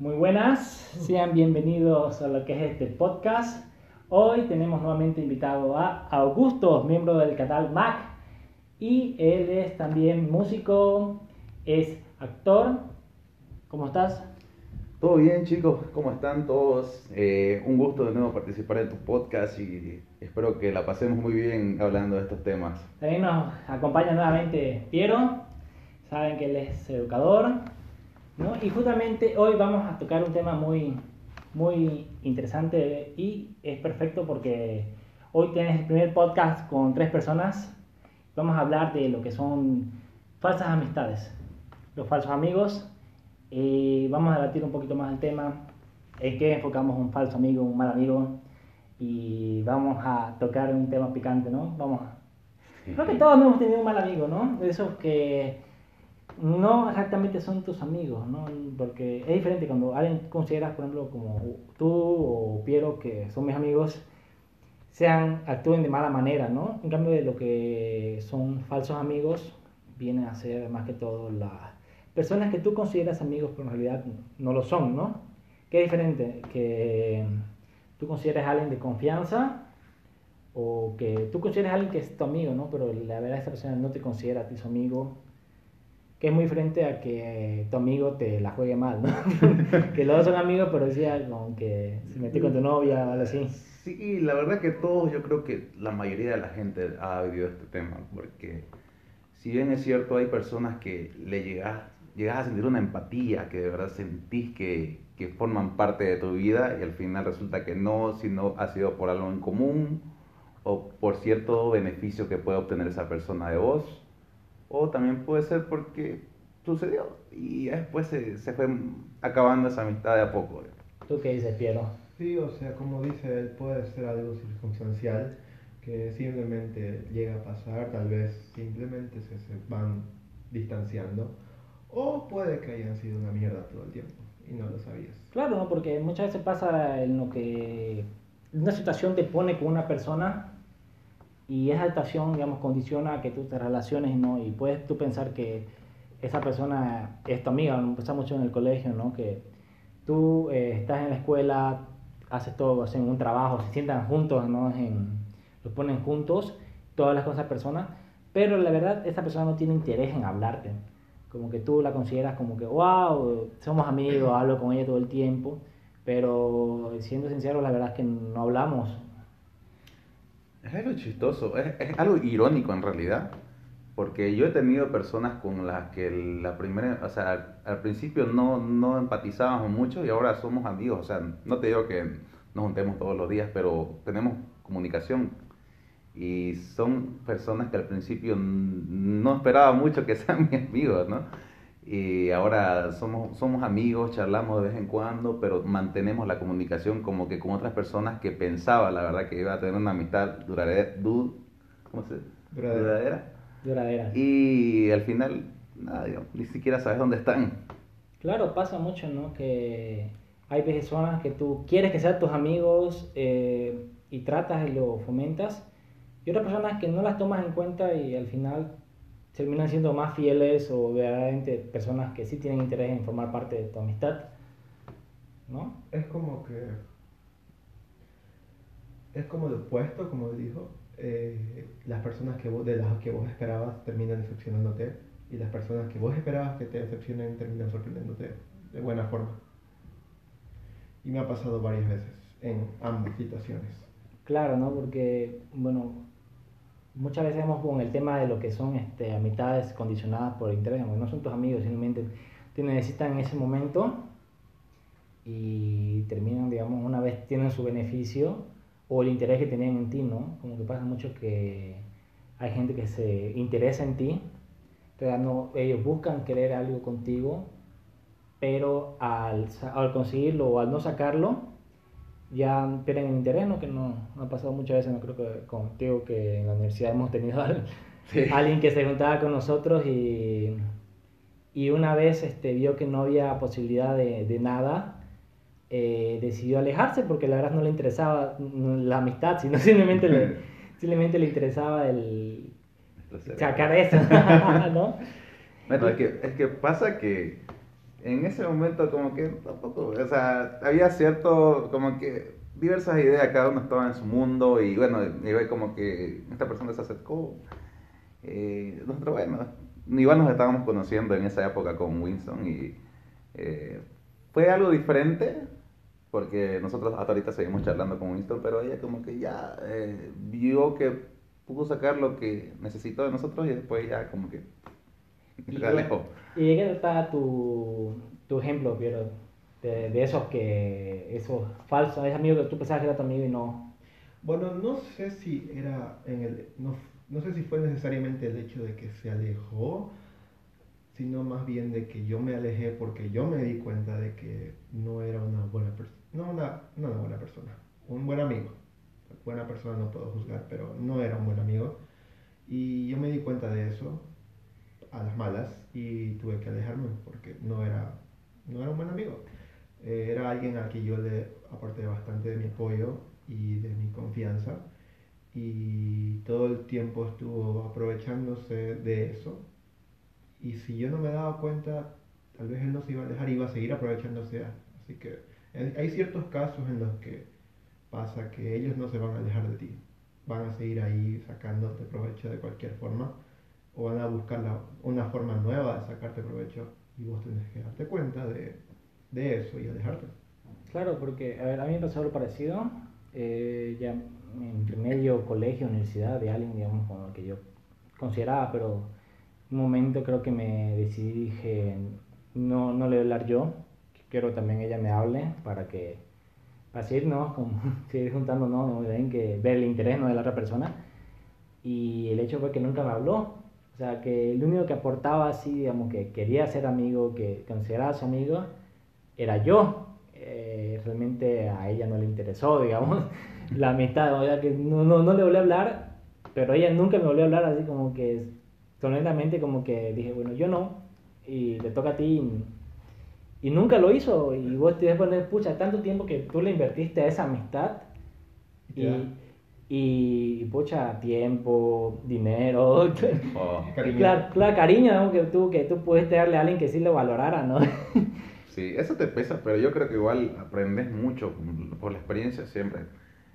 Muy buenas, sean bienvenidos a lo que es este podcast. Hoy tenemos nuevamente invitado a Augusto, miembro del canal Mac, y él es también músico, es actor. ¿Cómo estás? Todo bien chicos, ¿cómo están todos? Eh, un gusto de nuevo participar en tu podcast y espero que la pasemos muy bien hablando de estos temas. También nos acompaña nuevamente Piero, saben que él es educador, ¿no? Y justamente hoy vamos a tocar un tema muy, muy interesante y es perfecto porque hoy tienes el primer podcast con tres personas. Vamos a hablar de lo que son falsas amistades, los falsos amigos. Vamos a debatir un poquito más el tema, en qué enfocamos un falso amigo, un mal amigo. Y vamos a tocar un tema picante, ¿no? Vamos. Creo que todos hemos tenido un mal amigo, ¿no? De esos que no exactamente son tus amigos, ¿no? Porque es diferente cuando alguien consideras, por ejemplo, como tú o Piero, que son mis amigos, sean, actúen de mala manera, ¿no? En cambio de lo que son falsos amigos, vienen a ser más que todo las personas que tú consideras amigos, pero en realidad no lo son, ¿no? ¿Qué es diferente? Que tú consideres a alguien de confianza o que tú consideres a alguien que es tu amigo, ¿no? Pero la verdad esa persona no te considera a ti su amigo que es muy frente a que tu amigo te la juegue mal, ¿no? que los dos son amigos, pero decía como que se metió con tu novia o algo así. Sí, la verdad que todos, yo creo que la mayoría de la gente ha vivido este tema, porque si bien es cierto, hay personas que le llegas, llegas a sentir una empatía, que de verdad sentís que, que forman parte de tu vida y al final resulta que no, sino ha sido por algo en común o por cierto beneficio que puede obtener esa persona de vos o también puede ser porque sucedió y después se, se fue acabando esa amistad de a poco. ¿Tú qué dices, Piero? Sí, o sea, como dice él, puede ser algo circunstancial que simplemente llega a pasar, tal vez simplemente se, se van distanciando, o puede que hayan sido una mierda todo el tiempo y no lo sabías. Claro, ¿no? porque muchas veces pasa en lo que una situación te pone con una persona y esa situación, digamos, condiciona que tú te relaciones, ¿no? Y puedes tú pensar que esa persona es tu amiga, pasa mucho en el colegio, ¿no? Que tú eh, estás en la escuela, haces todo, hacen un trabajo, se sientan juntos, ¿no? En, los ponen juntos, todas las cosas personas, pero la verdad esa persona no tiene interés en hablarte. Como que tú la consideras como que, wow, somos amigos, hablo con ella todo el tiempo, pero siendo sincero, la verdad es que no hablamos es algo chistoso, es, es, algo irónico en realidad, porque yo he tenido personas con las que la primera, o sea, al, al, principio no, no empatizábamos mucho y ahora somos amigos, o sea, no te digo que nos juntemos todos los días, pero tenemos comunicación y son personas que al principio no esperaba mucho que sean mis amigos, ¿no? Y ahora somos, somos amigos, charlamos de vez en cuando, pero mantenemos la comunicación como que con otras personas que pensaba, la verdad, que iba a tener una amistad duradera, du, ¿cómo se duradera. duradera. Y al final, nada, digamos, ni siquiera sabes dónde están. Claro, pasa mucho, ¿no? Que hay personas que tú quieres que sean tus amigos eh, y tratas y lo fomentas, y otras personas que no las tomas en cuenta y al final terminan siendo más fieles o verdaderamente personas que sí tienen interés en formar parte de tu amistad, ¿no? Es como que... Es como lo opuesto, como dijo. Eh, las personas que vos, de las que vos esperabas terminan decepcionándote y las personas que vos esperabas que te decepcionen terminan sorprendiéndote de buena forma. Y me ha pasado varias veces en ambas situaciones. Claro, ¿no? Porque, bueno, muchas veces vemos con el tema de lo que son este, amistades condicionadas por interés, no son tus amigos, simplemente te necesitan en ese momento y terminan, digamos, una vez tienen su beneficio o el interés que tenían en ti, ¿no? Como que pasa mucho que hay gente que se interesa en ti, no, ellos buscan querer algo contigo, pero al, al conseguirlo o al no sacarlo, ya pierden el interés, ¿no? Que no, no, ha pasado muchas veces, no creo que contigo que en la universidad hemos tenido a sí. alguien que se juntaba con nosotros y, y una vez este, vio que no había posibilidad de, de nada, eh, decidió alejarse porque la verdad no le interesaba la amistad, sino simplemente le, simplemente le interesaba el sacar eso, ¿no? Bueno, es que, es que pasa que en ese momento como que tampoco, o sea, había cierto, como que diversas ideas, cada uno estaba en su mundo y bueno, iba como que esta persona se acercó. Eh, nosotros, bueno, igual nos estábamos conociendo en esa época con Winston y eh, fue algo diferente porque nosotros hasta ahorita seguimos charlando con Winston, pero ella como que ya eh, vio que pudo sacar lo que necesitó de nosotros y después ya como que ¿Y de qué está tu, tu ejemplo, Piero? De, de esos que, esos falsos, ese amigo que tú pensabas que era tu amigo y no. Bueno, no sé si era en el, no, no sé si fue necesariamente el hecho de que se alejó, sino más bien de que yo me alejé porque yo me di cuenta de que no era una buena persona, no una, no una buena persona, un buen amigo. Buena persona no puedo juzgar, pero no era un buen amigo. Y yo me di cuenta de eso a las malas y tuve que alejarme porque no era, no era un buen amigo. Eh, era alguien a quien yo le aporté bastante de mi apoyo y de mi confianza y todo el tiempo estuvo aprovechándose de eso. Y si yo no me daba cuenta tal vez él no se iba a alejar iba a seguir aprovechándose así que hay ciertos casos en los que pasa que ellos no se van a alejar de ti. Van a seguir ahí sacándote provecho de cualquier forma o van a buscar la, una forma nueva de sacarte provecho y vos tenés que darte cuenta de, de eso y alejarte Claro, porque a, ver, a mí me pasó algo parecido. Eh, ya en medio, colegio, universidad, de alguien, digamos, con el que yo consideraba, pero un momento creo que me decidí, dije, no, no le voy a hablar yo, quiero también ella me hable para que, para seguir, ¿no? Como, seguir juntándonos, ¿no? Ven que ver el interés ¿no? de la otra persona. Y el hecho fue que nunca me habló. Sea, que el único que aportaba así, digamos, que quería ser amigo, que consideraba su amigo, era yo. Eh, realmente a ella no le interesó, digamos, la amistad, o sea, que no, no, no le volví a hablar, pero ella nunca me volvió a hablar así como que, sonentamente como que dije, bueno, yo no, y le toca a ti, y, y nunca lo hizo, y vos te a poner, pucha, tanto tiempo que tú le invertiste a esa amistad, y. y, pucha, tiempo, dinero, Oh, claro, claro, cariño ¿no? que, tú, que tú pudiste darle a alguien que sí lo valorara, ¿no? Sí, eso te pesa, pero yo creo que igual aprendes mucho por la experiencia siempre.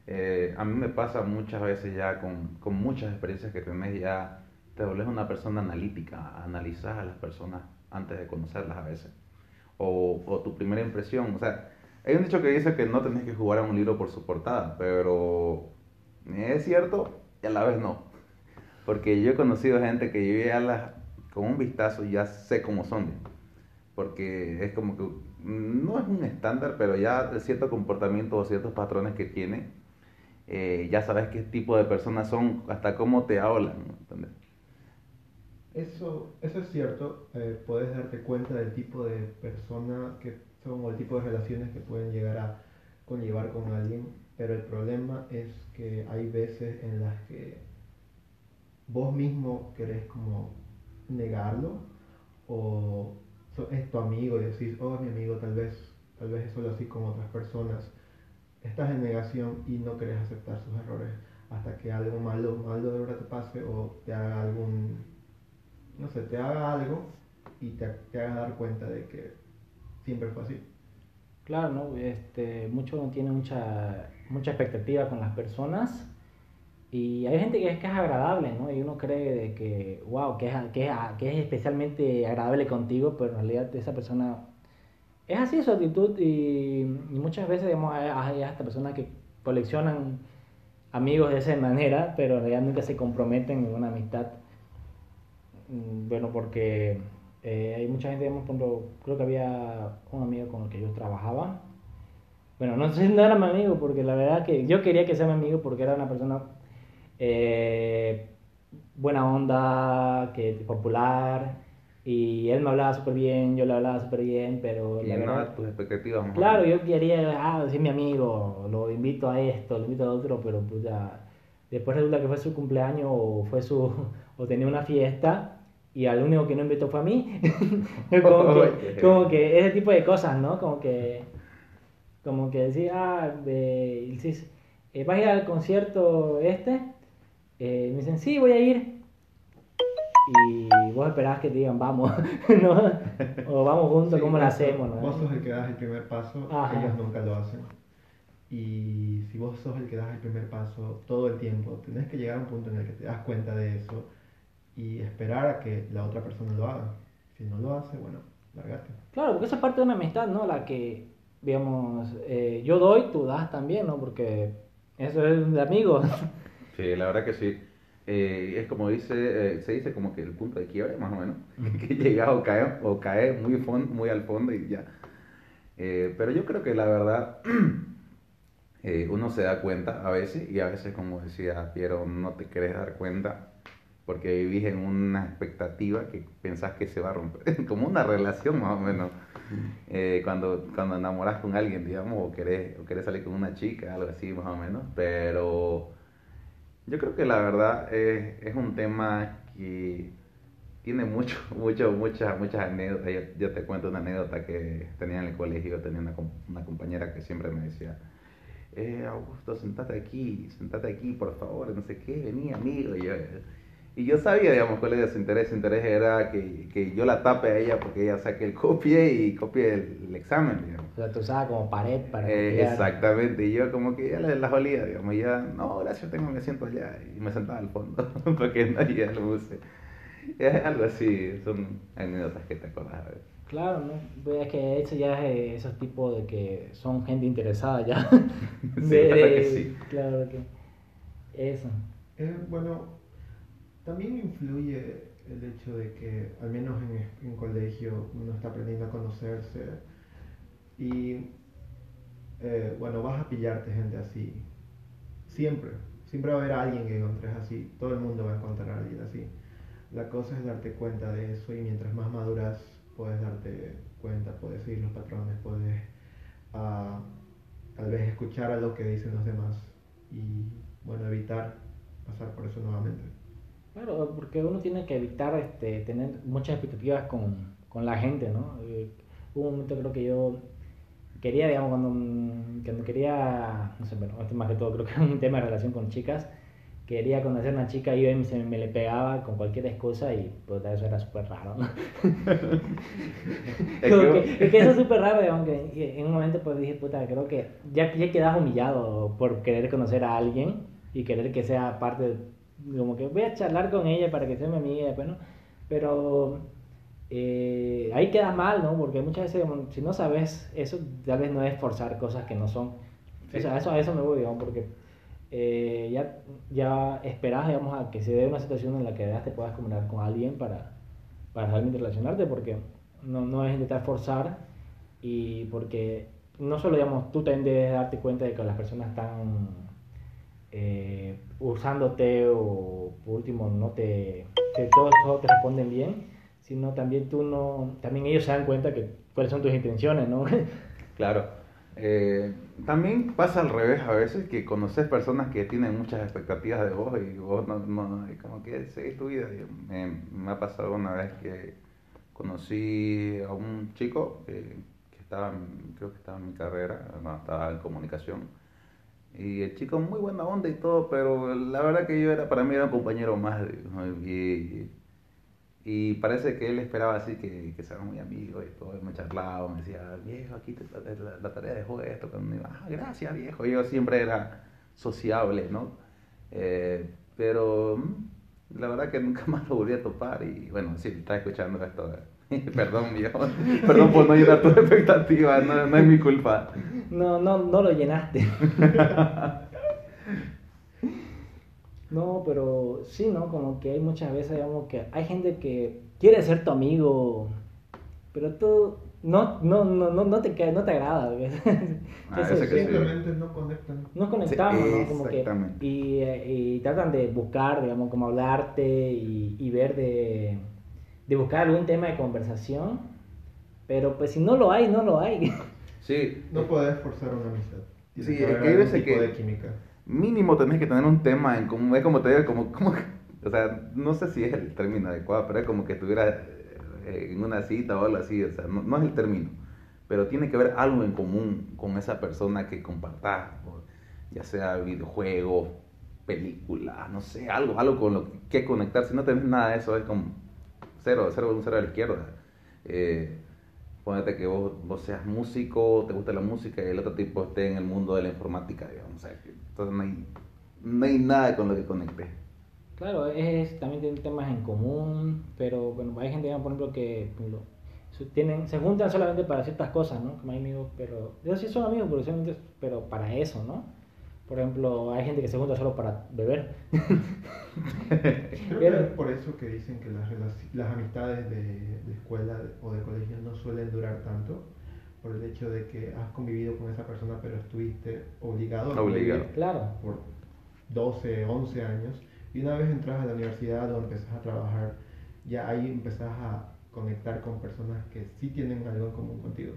Eh, a mí me pasa muchas veces ya con, con muchas experiencias que tenés ya, te vuelves una persona analítica, analizas a las personas antes de conocerlas a veces. O, o tu primera impresión, o sea, hay un dicho que dice que no tenés que jugar a un libro por su portada, pero es cierto y a la vez no. Porque yo he conocido gente que yo ya las, con un vistazo ya sé cómo son porque es como que no es un estándar, pero ya de cierto comportamiento o ciertos patrones que tiene, eh, ya sabes qué tipo de personas son, hasta cómo te hablan. ¿Entendés? Eso, eso es cierto, eh, puedes darte cuenta del tipo de persona que son o el tipo de relaciones que pueden llegar a conllevar con alguien, pero el problema es que hay veces en las que vos mismo querés como negarlo o es tu amigo y decís, oh, mi amigo, tal vez, tal vez es solo así como otras personas. Estás en negación y no querés aceptar sus errores hasta que algo malo, malo de verdad te pase o te haga algún, no sé, te haga algo y te, te haga dar cuenta de que siempre fue así. Claro, ¿no? Este, mucho uno tiene mucha, mucha expectativa con las personas y hay gente que es, que es agradable, ¿no? Y uno cree de que, wow, que es, que, es, que es especialmente agradable contigo, pero en realidad esa persona es así su actitud y, muchas veces digamos, hay, hasta personas que coleccionan amigos de esa manera, pero en realidad nunca se comprometen en una amistad. Mm, Bueno, porque eh, hay mucha gente, digamos, ejemplo, creo que había un amigo con el que yo trabajaba. Bueno, no sé si no era mi amigo, porque la verdad que yo quería que sea mi amigo porque era una persona eh, buena onda, que popular, y él me hablaba súper bien, yo le hablaba súper bien, pero Y la verdad... tus expectativas. más Claro, yo quería, ah, sí, mi amigo, lo invito a esto, lo invito a otro, pero pues ya, después resulta que fue su cumpleaños o fue su, o tenía una fiesta y al único que no invitó fue a mí. como, que, como que ese tipo de cosas, ¿no? Como que, como que decía, ah, eh, y dices, eh, ¿vas a ir al concierto este? Eh, me dicen, sí, voy a ir. y vos esperás que te digan vamos, ¿no? O vamos juntos, Sí, ¿cómo lo hacemos? ¿no? Vos sos el que das el primer paso, Ajá. ellos nunca lo hacen. Y si vos sos el que das el primer paso todo el tiempo, tenés que llegar a un punto en el que te das cuenta de eso y esperar a que la otra persona lo haga. Si no lo hace, bueno, largate. Claro, porque esa es parte de una amistad, ¿no? La que, digamos, eh, yo doy, tú das también, ¿no? Porque eso es de amigos. Sí, la verdad que sí. Eh, es como dice, eh, se dice como que el punto de quiebre, más o menos, que llega o cae, o cae muy, fon- muy al fondo y ya. Eh, pero yo creo que la verdad, eh, uno se da cuenta a veces y a veces, como decía Piero, no te querés dar cuenta porque vivís en una expectativa que pensás que se va a romper, como una relación más o menos. Eh, cuando, cuando enamoras con alguien, digamos, o querés, o querés salir con una chica, algo así más o menos, pero yo creo que la verdad es, es un tema que tiene mucho, mucho, muchas, muchas anécdotas. Yo, te cuento una anécdota que tenía en el colegio, tenía una, una compañera que siempre me decía, eh, Augusto, sentate aquí, sentate aquí, por favor, no sé qué, vení, amigo. Y yo, y yo sabía, digamos, cuál era su interés. Su interés era que, que yo la tape a ella porque ella saque el copie y copie el, el examen, digamos. O sea, tú usabas como pared para... Eh, exactamente, y yo como que ya las la olía, digamos, y ya, no, gracias, tengo mi asiento allá, y me sentaba al fondo, porque no lo puse. Es algo así, son anécdotas que te acuerdas a ver. Claro, ¿no? Pues es que eso ya es esos tipos de que son gente interesada ya. Sí, la verdad que sí. Claro que... Eso. Eh, bueno, también influye el hecho de que, al menos en, en colegio, uno está aprendiendo a conocerse y, eh, bueno, vas a pillarte gente así. Siempre. Siempre va a haber alguien que encontres así. Todo el mundo va a encontrar a alguien así. La cosa es darte cuenta de eso y mientras más maduras puedes darte cuenta, puedes seguir los patrones, puedes ah, tal vez escuchar a lo que dicen los demás y bueno, evitar pasar por eso nuevamente. Claro, porque uno tiene que evitar este, tener muchas expectativas con, con la gente, ¿no? Eh, hubo un momento creo que yo quería, digamos, cuando, cuando quería, no sé, bueno, esto más que todo creo que es un tema de relación con chicas, quería conocer a una chica y yo se me, le pegaba con cualquier excusa y pues eso era súper raro, ¿no? Que- es que eso es súper raro, digamos, que en un momento pues dije, puta, creo que ya, ya quedas humillado por querer conocer a alguien y querer que sea parte, de- como que voy a charlar con ella para que sea mi amiga, bueno, pero eh, ahí quedas mal, ¿no? Porque muchas veces, como, si no sabes eso, tal vez no es forzar cosas que no son. Sí. Eso, a, eso, a eso me voy, digamos, porque eh, ya, ya esperas, digamos, a que se dé una situación en la que te puedas comunicar con alguien para, para realmente relacionarte, porque no, no es intentar forzar y porque no solo, digamos, tú también debes darte cuenta de que las personas están eh, usándote o por último no te, que todos, todos te responden bien, sino también tú no, también ellos se dan cuenta que cuáles son tus intenciones, ¿no? Claro. Eh, también pasa al revés a veces que conoces personas que tienen muchas expectativas de vos y vos no, no y como que seguís tu vida. Me, ha pasado una vez que conocí a un chico que, que estaba, creo que estaba en mi carrera, estaba en comunicación. Y el chico muy buena onda y todo, pero la verdad que yo era, para mí era un compañero más. Y, y parece que él esperaba así que, que seamos muy amigos y todo, y me charlaba, me decía, viejo, aquí la, la tarea dejó esto, cuando iba, ah, gracias viejo, yo siempre era sociable, ¿no? Eh, pero mm, la verdad que nunca más lo volví a topar y bueno, si estás escuchando esto, perdón viejo, perdón por no llenar tus expectativas, no, no es mi culpa. No, no, no lo llenaste. No, pero sí, ¿no? Como que hay muchas veces, digamos, que hay gente que quiere ser tu amigo, pero tú no, no, no, no, no te, queda- no te agrada. ¿ves? Ah, Eso que sí. Simplemente no conectan. Nos conectamos, Sí, ¿no? Como que, exactamente. y, eh, y tratan de buscar, digamos, como hablarte y, y ver de, de buscar algún tema de conversación, pero pues si no lo hay, no lo hay. Sí, No podés forzar una amistad. Sí, que es que hay veces que- de química. mínimo tenés que tener un tema en común. Es como te digo, como, como, o sea, no sé si es el término adecuado, pero es como que estuviera eh, en una cita o algo así, o sea, no, no es el término, pero tiene que haber algo en común con esa persona que compartás, ya sea videojuegos, película, no sé, algo, algo con lo que conectar. Si no tenés nada de eso, es como cero, cero, un cero a la izquierda. Eh, que vos, vos seas músico, te gusta la música y el otro tipo esté en el mundo de la informática, digamos. O sea, que, entonces no hay, no hay nada con lo que conecte. Claro, es, también tienen temas en común, pero bueno, hay gente, por ejemplo, que por ejemplo, se tienen, se juntan solamente para ciertas cosas, ¿no? Como hay amigos, pero ellos sí son amigos, pero, pero para eso, ¿no? Por ejemplo, hay gente que se junta solo para beber. Creo Pero- que es por eso que dicen que las, las amistades de, de escuela o de colegio no suelen durar tanto, por el hecho de que has convivido con esa persona pero estuviste obligado a Obligado. convivir Claro. por 12, 11 años y una vez entras a la universidad o empezás a trabajar, ya ahí empezás a conectar con personas que sí tienen algo en común contigo.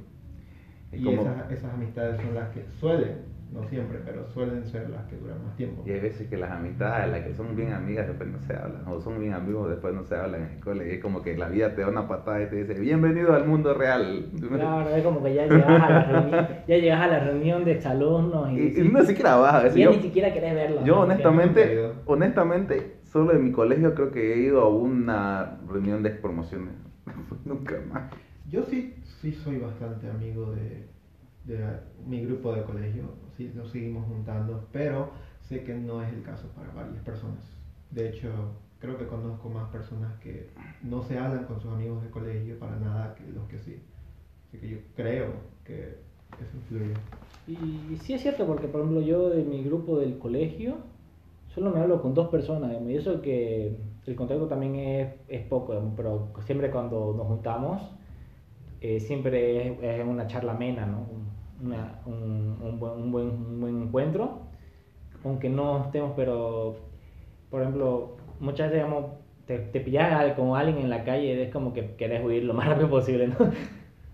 Y Y como- esas, esas amistades son las que suelen, no siempre, pero suelen ser las que duran más tiempo. Y hay veces que las amistades, las que son bien amigas, después no se hablan, o son bien amigos, después no se hablan en el cole. Y es como que la vida te da una patada y te dice, bienvenido al mundo real. Claro, es como que ya llegas a la reunión, ya llegas a la reunión de exalumnos y, Y, y sí, no siquiera vas a ya yo, ni siquiera querés verlo. yo ¿no? honestamente, honestamente, solo en mi colegio creo que he ido a una reunión de promociones. Nunca más. Yo sí, sí soy bastante amigo de, de mi grupo de colegio, sí nos seguimos juntando, pero sé que no es el caso para varias personas. De hecho, creo que conozco más personas que no se hablan con sus amigos de colegio para nada que los que sí. Así que yo creo que eso influye. Y sí es cierto, porque por ejemplo yo de mi grupo del colegio solo me hablo con dos personas, y eso que el contacto también es, es poco, pero siempre cuando nos juntamos, eh, siempre es, es una charla amena, ¿no? Una- un, un buen, un, buen, un buen encuentro, aunque no estemos, pero por ejemplo, muchas veces digamos, te, te pillas con alguien en la calle, es como que querés huir lo más rápido posible, ¿no?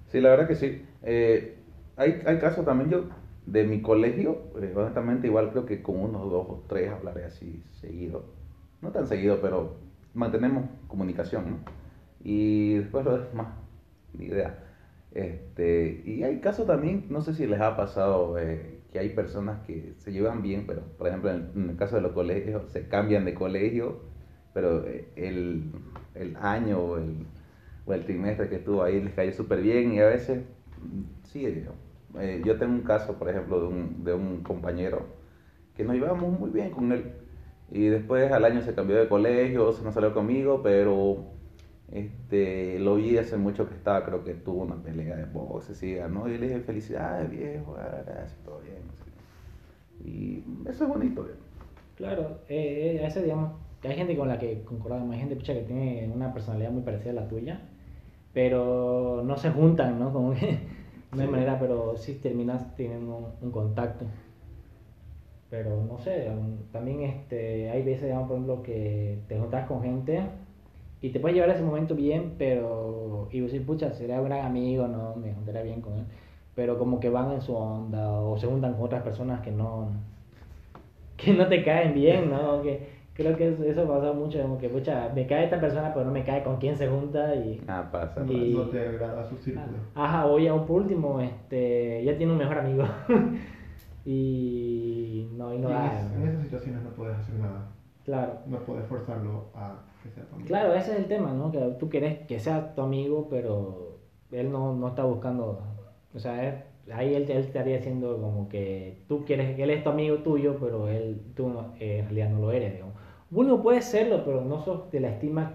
Sí, la verdad que sí. Eh, hay, hay casos también yo de mi colegio, eh, honestamente igual creo que con unos dos o tres hablaré así seguido. No tan seguido, pero mantenemos comunicación, ¿no? Y después lo demás, ni idea. Este, y hay casos también, no sé si les ha pasado eh, que hay personas que se llevan bien, pero por ejemplo en el, caso de los colegios se cambian de colegio, pero eh, el, el año o el, o el trimestre que estuvo ahí les cayó súper bien y a veces sí, eh, yo tengo un caso, por ejemplo, de un, de un compañero que nos llevamos muy bien con él y después al año se cambió de colegio, se no salió conmigo, pero este, lo vi hace mucho que estaba, creo que tuvo una pelea de box, así, ¿no? Y le dije, felicidades viejo, gracias, todo bien. así. Y eso es bonito, ¿eh? Claro, eh, eh, a ese, digamos, hay gente con la que concordamos, hay gente pucha, que tiene una personalidad muy parecida a la tuya, pero no se juntan, ¿no? Como que no hay Sí. manera, pero sí terminas teniendo un, un contacto. Pero no sé, también este, hay veces, digamos, por ejemplo, que te juntas con gente y te puedes llevar ese momento bien, pero. Y vos decís, pucha, sería un gran amigo, ¿no? Me juntaría bien con él. Pero como que van en su onda o se juntan con otras personas que no. que no te caen bien, ¿no? Que creo que eso, eso pasa mucho, como que, pucha, me cae esta persona, pero no me cae con quién se junta y. Ah, pasa. Y- No te agrada su círculo. Ajá, o ya por último, este, ya tiene un mejor amigo. y no, y no Y en, da, es- en esas situaciones no puedes hacer nada. Claro. No puedes forzarlo a que sea tu amigo. Claro, ese es el tema, ¿no? Que tú querés que sea tu amigo, pero él no, no está buscando, o sea, él- ahí él, él estaría diciendo como que tú quieres, que él es tu amigo tuyo, pero él, tú no- eh, en realidad no lo eres, digamos. Uno puede serlo, pero no sos de la estima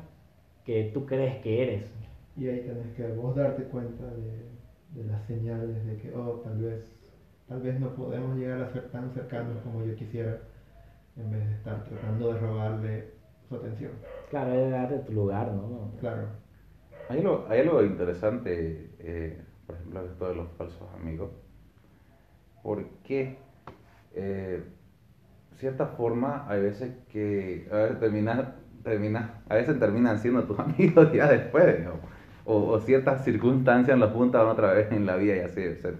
que tú crees que eres. Y ahí tenés que vos darte cuenta de, de las señales de que, oh, tal vez, tal vez no podemos llegar a ser tan cercanos como yo quisiera, en vez de estar tratando de robarle su atención. Claro, es darte tu lugar, ¿no? Claro. Hay algo, hay algo interesante, eh, por ejemplo, esto de los falsos amigos. Porque, eh, de cierta forma, hay veces que a veces terminas, terminas, a veces terminan siendo tus amigos ya después, digamos. o, o ciertas circunstancias los juntan otra vez en la vida y así ser.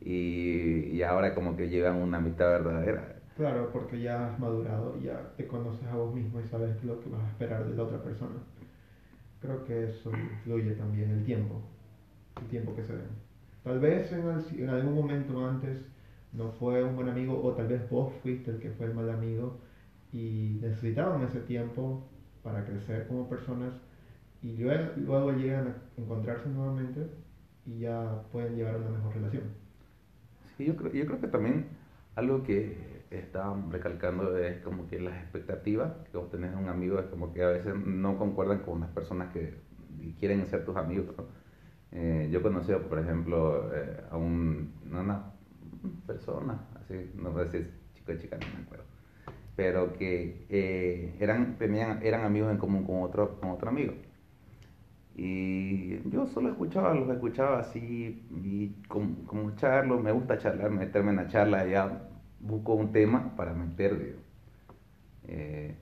Y, y ahora como que llegan una amistad verdadera. Claro, porque ya has madurado, ya te conoces a vos mismo y sabes lo que vas a esperar de la otra persona. Creo que eso influye también el tiempo, el tiempo que se ven. Tal vez en, en algún momento antes no fue un buen amigo o tal vez vos fuiste el que fue el mal amigo y necesitaban ese tiempo para crecer como personas y luego, luego llegan a encontrarse nuevamente y ya pueden llevar una mejor relación. Sí, yo creo, yo creo que también algo que estaban recalcando es como que las expectativas que vos tenés de un amigo es como que a veces no concuerdan con las personas que quieren ser tus amigos. ¿no? Eh, yo he conocido, por ejemplo, eh, a un, una persona, así, no sé si es chico o chica, no me acuerdo, pero que eh, eran, tenían, eran amigos en común con otro, con otro amigo. Y yo solo escuchaba, los escuchaba así, y como, como charlo, me gusta charlar, meterme en la charla, ya busco un tema para meter, digo. Eh,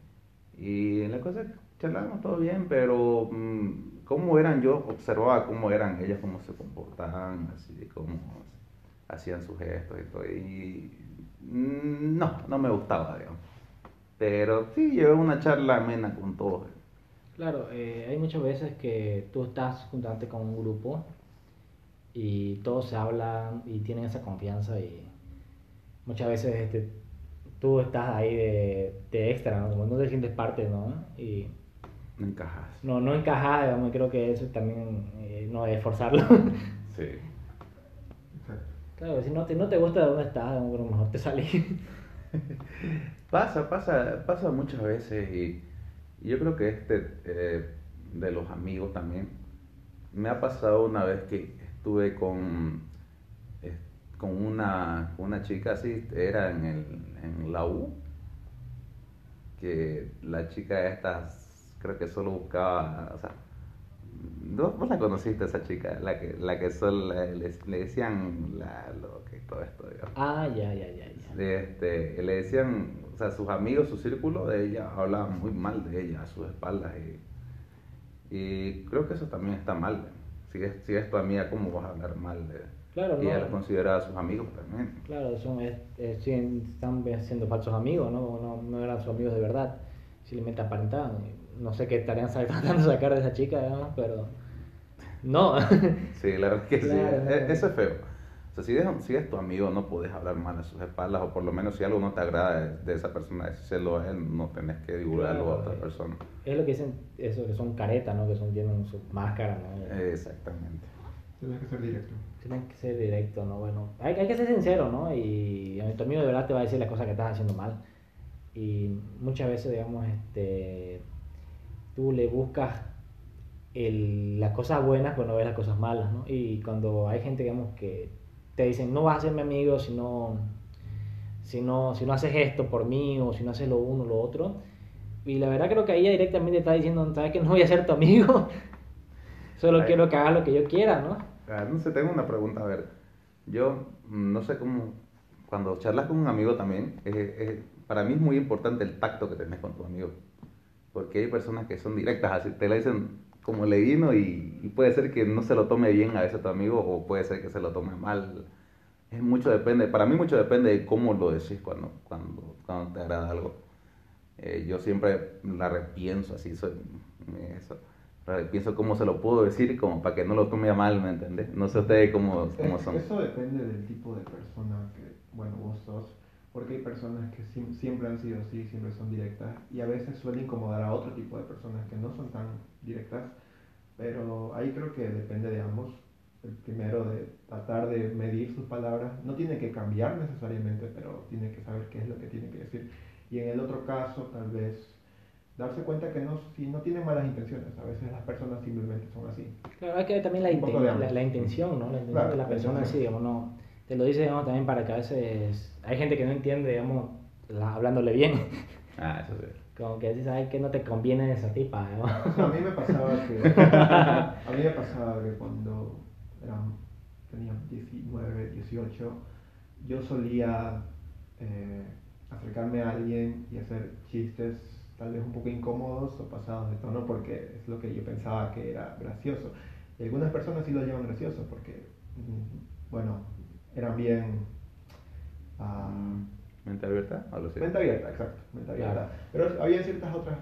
y la cosa charlábamos todo bien, pero mm, cómo eran, yo observaba cómo eran ellas, cómo se comportaban, así, cómo hacían sus gestos y todo. Y mm, no, no me gustaba, digamos. Pero sí, llevé una charla amena con todos. Claro, eh, hay muchas veces que tú estás juntamente con un grupo y todos se hablan y tienen esa confianza y muchas veces este, tú estás ahí de, de extra, ¿no? Como no te sientes parte, ¿no? Y No encajas. no, no encajas, digamos, y creo que eso también eh, no es forzarlo. Sí. Claro, si no te, no te gusta de dónde estás, a lo mejor te salís. Pasa, pasa, pasa muchas veces y, y yo creo que este eh, de los amigos también me ha pasado una vez que estuve con, con una, una chica así, era en, el, en la U, que la chica esta creo que solo buscaba, o sea, vos la conociste esa chica, la que, la que solo le, le- decían la, lo que todo esto, digamos. Ah, ya, ya, ya, ya. Este, le decían, o sea, sus amigos, su círculo de ella hablaban muy mal de ella a sus espaldas y, y creo que eso también está mal. Si es, si es tu amiga, ¿cómo vas a hablar mal de Claro, Y ella no. los consideraba sus amigos también. Claro, son, es- es- están siendo falsos amigos, ¿no? No, no eran sus amigos de verdad. Simplemente aparentaban. No sé qué estarían sa- tratando de sacar de esa chica, digamos, pero. No. Sí, la verdad es que sí, Claro. e- eso es feo. O sea, si es, si es tu amigo, no puedes hablar mal a sus espaldas, o por lo menos si algo no te agrada de, de esa persona, decírselo a él, no tenés que divulgarlo a Claro, otra eh. persona. es lo que dicen, eso, que son caretas, ¿no? Que son, tienen su máscara, ¿no? Exactamente. Tienes que ser directo. Tienen que ser directo, ¿no? Bueno, hay, hay que ser sincero, ¿no? Y a tu amigo de verdad te va a decir las cosas que estás haciendo mal. Y muchas veces, digamos, este, tú le buscas el- las cosas buenas, no ves las cosas malas, ¿no? Y cuando hay gente, digamos, que te dicen, no vas a ser mi amigo si no, si no, si no haces esto por mí o si no haces lo uno o lo otro. Y la verdad creo que ella directamente está diciendo, sabes que no voy a ser tu amigo, solo Ay. quiero que hagas lo que yo quiera, ¿no? Ah, no sé, tengo una pregunta. A ver, yo mm, no sé cómo, cuando charlas con un amigo también, es- es- para mí es muy importante el tacto que tenés con tu amigo. Porque hay personas que son directas, así te la dicen como le vino y, y puede ser que no se lo tome bien a veces tu amigo o puede ser que se lo tome mal. Es mucho depende, para mí mucho depende de cómo lo decís cuando, cuando, cuando te agrada algo. Eh, yo siempre la repienso así, soy eso. La repienso cómo se lo puedo decir como para que no lo tome a mal, ¿me entendés? No sé ustedes cómo, cómo son. Eso depende del tipo de persona que, bueno, vos sos. Porque hay personas que siempre han sido así, siempre son directas. Y a veces suele incomodar a otro tipo de personas que no son tan directas. Pero ahí creo que depende de ambos. El primero de tratar de medir sus palabras. No tiene que cambiar necesariamente, pero tiene que saber qué es lo que tiene que decir. Y en el otro caso, tal vez darse cuenta que no, si no tiene malas intenciones. A veces las personas simplemente son así. Claro, hay que ver también la, inten- la, la intención, ¿no? La intención Claro, de la persona, intención. sí, digamos, no. Te lo dice, digamos, también para que a veces hay gente que no entiende, digamos, la- hablándole bien. Ah, eso sí. Como que dices, ay, que no te conviene esa tipa, digamos. A mí me pasaba que a mí me pasaba que cuando era, tenía 19, 18, yo solía eh, acercarme a alguien y hacer chistes tal vez un poco incómodos o pasados de tono porque es lo que yo pensaba que era gracioso. Y algunas personas sí lo llevan gracioso porque, mm, bueno, eran bien... ah, ¿Mente abierta? Así. Mente abierta, exacto, mente abierta. Claro. Pero había ciertas otras,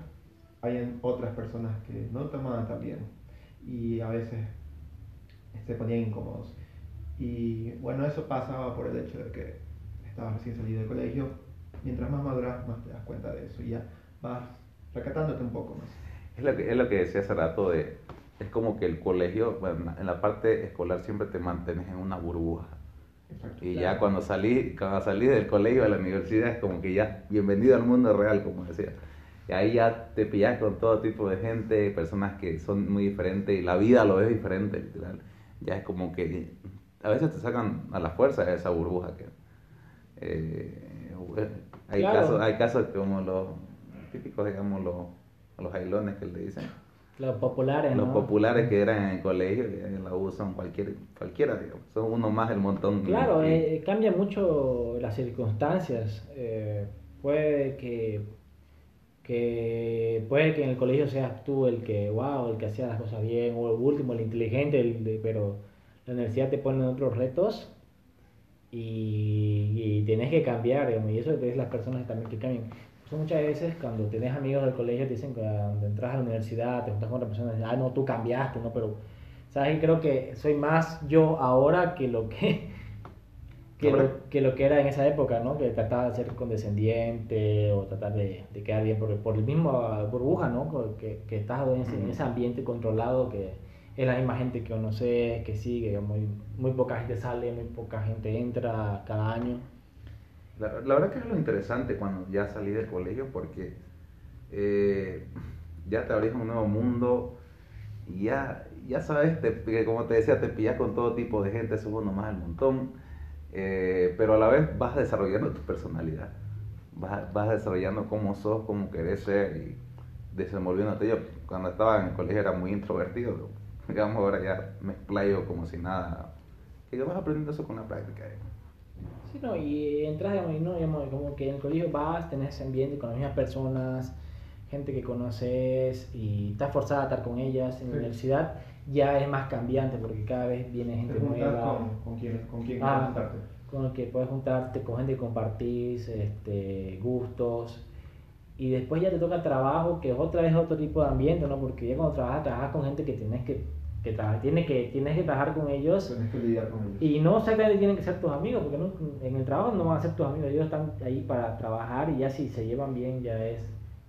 hay otras personas que no tomaban tan bien y a veces se ponían incómodos. Y bueno, eso pasaba por el hecho de que estaba recién salido del colegio mientras más maduras, más te das cuenta de eso y ya vas recatándote un poco más. Es lo que, es lo que decía hace rato de, es como que el colegio, bueno, en la parte escolar siempre te mantienes en una burbuja. Exacto. Y Claro. ya cuando salí, cuando salí del colegio a la universidad es como que ya, bienvenido al mundo real, como decía. Y ahí ya te pillas con todo tipo de gente, personas que son muy diferentes y la vida lo es diferente, literal. Ya es como que a veces te sacan a la fuerza de esa burbuja que... eh, hay, Claro. casos, hay casos como los típicos, digamos, los, los jailones que le dicen. Los populares, Los ¿no? populares que eran en el colegio, que en la U son cualquier, cualquiera, digamos. Son uno más del montón. Claro, eh, cambia mucho las circunstancias. Eh, puede que, que puede que en el colegio seas tú el que, wow, el que hacía las cosas bien, o el último, el inteligente, el de- pero la universidad te pone otros retos y, y tienes que cambiar, digamos, y eso es las personas también que cambian. Eso muchas veces cuando tenés amigos del colegio te dicen que cuando entras a la universidad, te juntas con otra persona, ah, no, tú cambiaste, ¿no? Pero, ¿sabes? Creo que soy más yo ahora que lo que, que, lo, que lo que era en esa época, ¿no? Que trataba de ser condescendiente o tratar de, de quedar bien por, por el mismo burbuja, ¿no? Que, que estás en ese, en ese ambiente controlado que es la misma gente que conoces, que sigue, muy, muy poca gente sale, muy poca gente entra cada año. La, la verdad que es lo interesante cuando ya salí del colegio porque eh, ya te abrís un nuevo mundo y ya, ya sabes, te- que como te decía, te pillas con todo tipo de gente, eso es uno más del montón, eh, pero a la vez vas desarrollando tu personalidad, vas, vas desarrollando cómo sos, cómo querés ser y desenvolviéndote. Yo cuando estaba en el colegio era muy introvertido, digamos ahora ya me explayo como si nada, y vas aprendiendo eso con la práctica. ¿eh? Sí, no, y entras, digamos, y no, digamos, como que en el colegio vas, tenés ese ambiente con las mismas personas, gente que conoces y estás forzada a estar con ellas. En la Sí. universidad ya es más cambiante porque cada vez viene gente nueva. con, con quién, con quién Ah. juntarte. con el que puedes juntarte con gente que compartís este, gustos y después ya te toca el trabajo que es otra vez otro tipo de ambiente no porque ya cuando trabajas trabajas con gente que tienes que que tienes que tienes que trabajar con ellos Tienes que lidiar con ellos. y no exactamente tienen que ser tus amigos porque no- en el trabajo no van a ser tus amigos ellos están ahí para trabajar y ya si se llevan bien ya es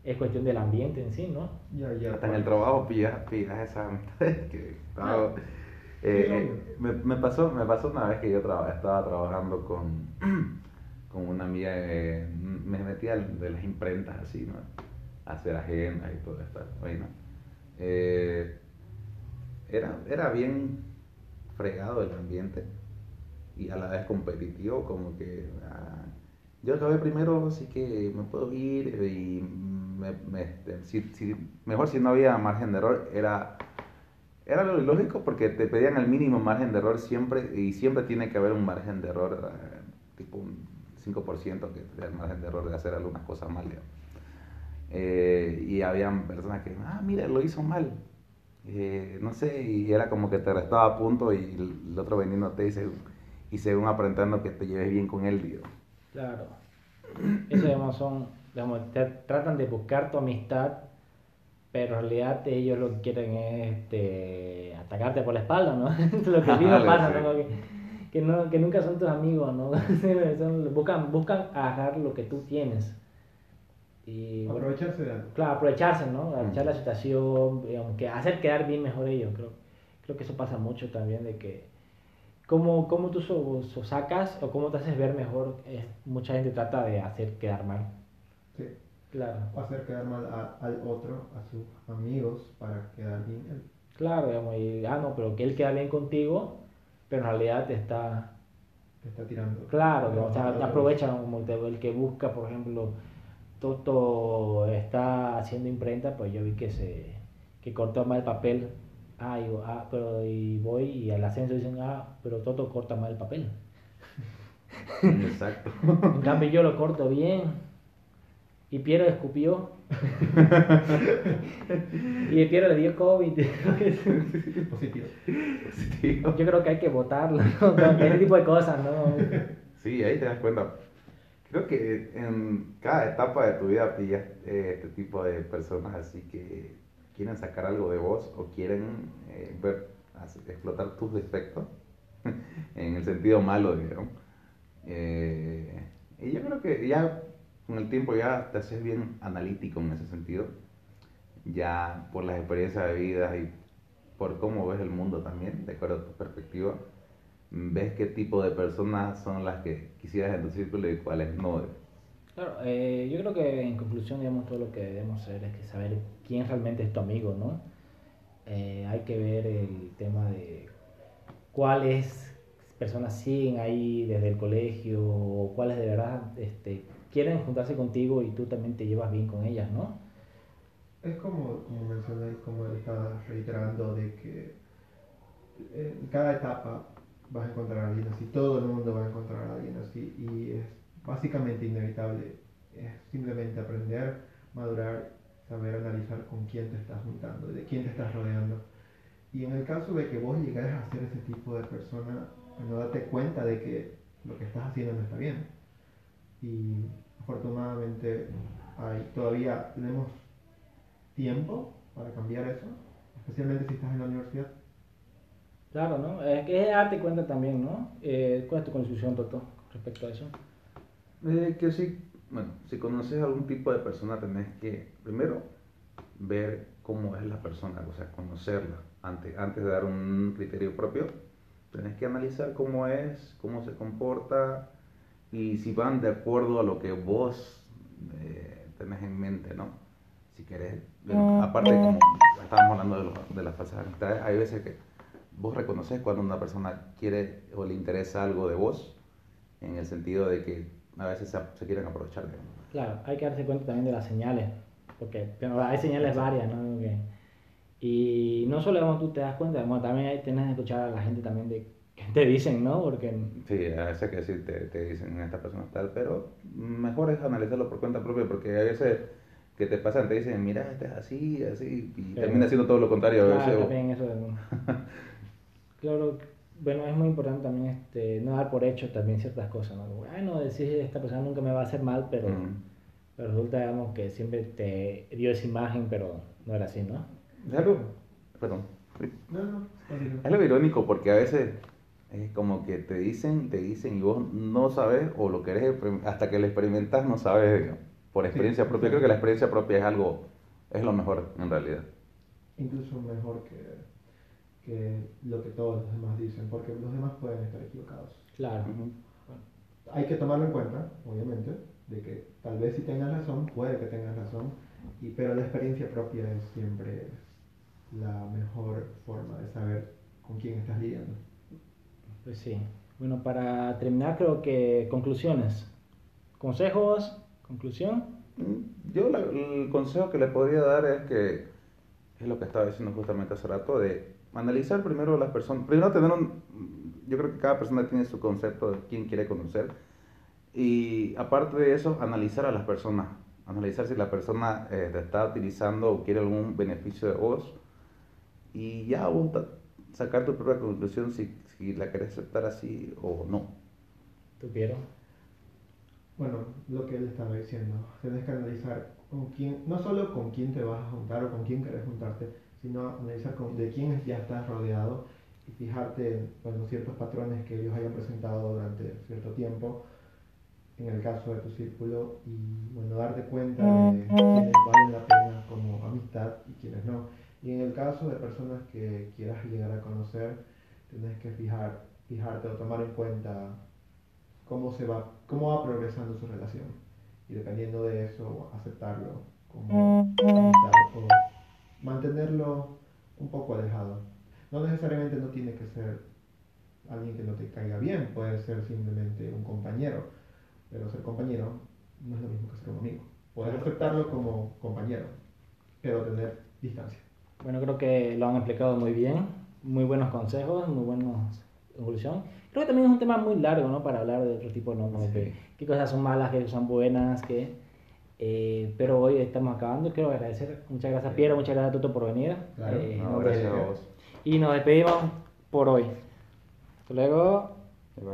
es cuestión del ambiente en sí no Ya, ya. Hasta en el trabajo pillas, pillas esas amistades que Ah. eh, eh, me, me pasó me pasó una vez que yo traba- estaba trabajando con, con una amiga eh, me metía de las imprentas así no a hacer agendas y toda esta vaina Eh, era era bien fregado el ambiente y a la vez competitivo como que ah, yo acabé primero así que me puedo ir y me, me- este, si, si- mejor si no había margen de error era era lo lógico porque te pedían el mínimo margen de error siempre y siempre tiene que haber un margen de error eh, tipo un 5% que el margen de error de hacer algunas cosas mal. Eh, y habían personas que ah mira lo hizo mal eh, no sé, y era como que te restaba a punto y el otro vendiendo te dice, y según aparentando que te lleves bien con él, digo. Claro. Eso, digamos, son, digamos, te- tratan de buscar tu amistad, pero en realidad ellos lo que quieren es este, atacarte por la espalda, ¿no? Lo que Algo pasa. ¿no? Que, que no, que nunca son tus amigos, ¿no? Buscan, buscan agarrar lo que tú tienes. Y, bueno, Aprovecharse de algo. claro, aprovecharse, ¿no? Aprovechar Mm. la situación, digamos, que hacer quedar bien mejor ellos, creo. Creo que eso pasa mucho también, de que cómo, cómo tú so, so sacas o cómo te haces ver mejor, eh, mucha gente trata de hacer quedar mal. Sí. Claro, Hacer quedar mal a- al otro, a sus amigos, para quedar bien él. claro, digamos, y, ah, no, pero que él queda bien contigo, pero en realidad te está... Te está tirando. Claro, o sea, te aprovechan como te- el que busca, por ejemplo, Toto está haciendo imprenta, pues yo vi que se que cortó mal el papel. Ah, ah, pero y voy y al ascenso dicen, ah, pero Toto corta mal el papel. Exacto. En cambio yo lo corto bien. Y Piero escupió. y Piero le dio COVID. Positivo. Tío. yo creo que hay que votarlo. ¿no? Ese tipo de cosas, ¿no? Sí, ahí te das cuenta. Creo que en cada etapa de tu vida pillas eh, este tipo de personas así que quieren sacar algo de vos o quieren eh, ver, explotar tus defectos en el sentido malo, digamos. Eh, y yo creo que ya con el tiempo ya te haces bien analítico en ese sentido, ya por las experiencias de vida y por cómo ves el mundo también, de acuerdo a tu perspectiva, ves qué tipo de personas son las que quisieras en tu círculo y cuáles no. Claro, eh, yo creo que en conclusión, digamos, todo lo que debemos hacer es que saber quién realmente es tu amigo, ¿no? Eh, hay que ver el tema de cuáles personas siguen ahí desde el colegio o cuáles de verdad este, quieren juntarse contigo y tú también te llevas bien con ellas, ¿no? Es como, como mencioné, como estaba reiterando, de que en cada etapa vas a encontrar a alguien así, todo el mundo va a encontrar a alguien así y es básicamente inevitable, es simplemente aprender, madurar, saber analizar con quién te estás juntando, de quién te estás rodeando. Y en el caso de que vos llegues a ser ese tipo de persona, no date cuenta de que lo que estás haciendo no está bien. Y afortunadamente hay, todavía tenemos tiempo para cambiar eso, especialmente si estás en la universidad. Claro, ¿no? Es que darte cuenta también, ¿no? Eh, ¿Cuál es tu conclusión, Toto, respecto a eso? Eh, que si, bueno, si conoces a algún tipo de persona, tenés que primero ver cómo es la persona, o sea, conocerla antes, antes de dar un criterio propio Tenés que analizar cómo es, cómo se comporta y si van de acuerdo a lo que vos eh, tenés en mente, ¿no? Si querés, aparte como estábamos hablando de, de las falsas amistades, hay veces que vos reconoces cuando una persona quiere o le interesa algo de vos, en el sentido de que a veces se, quieren aprovechar de Claro, hay que darse cuenta también de las señales, porque hay señales varias, ¿no? Y no solo como tú te das cuenta, también ahí tienes que escuchar a la gente también de qué te dicen, ¿no? Porque... Sí, a veces que sí te, te dicen esta persona tal, pero mejor es analizarlo por cuenta propia porque a veces que te pasan, te dicen, mira, este es así, así, y termina siendo todo lo contrario. Claro, también eso claro, bueno, es muy importante también este, no dar por hecho también ciertas cosas, ¿no? Bueno, decir esta persona nunca me va a hacer mal, pero, pero resulta, digamos, que siempre te dio esa imagen, pero no era así, ¿no? Es algo, perdón. es lo irónico porque a veces es como que te dicen, te dicen y vos no sabes o lo querés hasta que lo experimentas no sabes por experiencia propia. Creo que la experiencia propia es algo, es lo mejor en realidad. Incluso mejor que, que lo que todos los demás dicen, porque los demás pueden estar equivocados. Claro. Hay que tomarlo en cuenta, obviamente, de que tal vez si tengas razón, puede que tengas razón, y, pero la experiencia propia es siempre la mejor forma de saber con quién estás lidiando. Pues sí. Bueno, para terminar, creo que conclusiones. ¿Consejos? ¿Conclusión? Mm, yo el consejo que le podría dar es que, es lo que estaba diciendo justamente hace rato, de analizar primero las personas. Primero tener un... Yo creo que cada persona tiene su concepto de quién quiere conocer. Y aparte de eso, analizar a las personas. Analizar si la persona eh, te está utilizando o quiere algún beneficio de vos y ya vos sacar tu propia conclusión si, si la querés aceptar así o no. ¿Tú quiero? Bueno, lo que él estaba diciendo, tienes que analizar con quién, no solo con quién te vas a juntar o con quién querés juntarte, sino analizar con, de quién ya estás rodeado y fijarte en bueno, ciertos patrones que ellos hayan presentado durante cierto tiempo, en el caso de tu círculo, y bueno, darte cuenta de quiénes valen la pena como amistad y quiénes no. Y en el caso de personas que quieras llegar a conocer, tienes que fijar, fijarte o tomar en cuenta cómo, se va, cómo va progresando su relación. Y dependiendo de eso, aceptarlo como amistad o mantenerlo un poco alejado. No necesariamente no tiene que ser alguien que no te caiga bien, puede ser simplemente un compañero, pero ser compañero no es lo mismo que ser un amigo. Puedes aceptarlo como compañero, pero tener distancia. Bueno, creo que lo han explicado muy bien, muy buenos consejos, muy buenas conclusión. Creo que también es un tema muy largo, ¿no? Para hablar de otro tipo, ¿no? qué cosas son malas, qué son buenas, qué... Eh, pero hoy estamos acabando. Quiero agradecer. Muchas gracias, Piero. Muchas gracias a Toto por venir. Claro, eh, gracias a vos. Y nos despedimos por hoy. Hasta luego.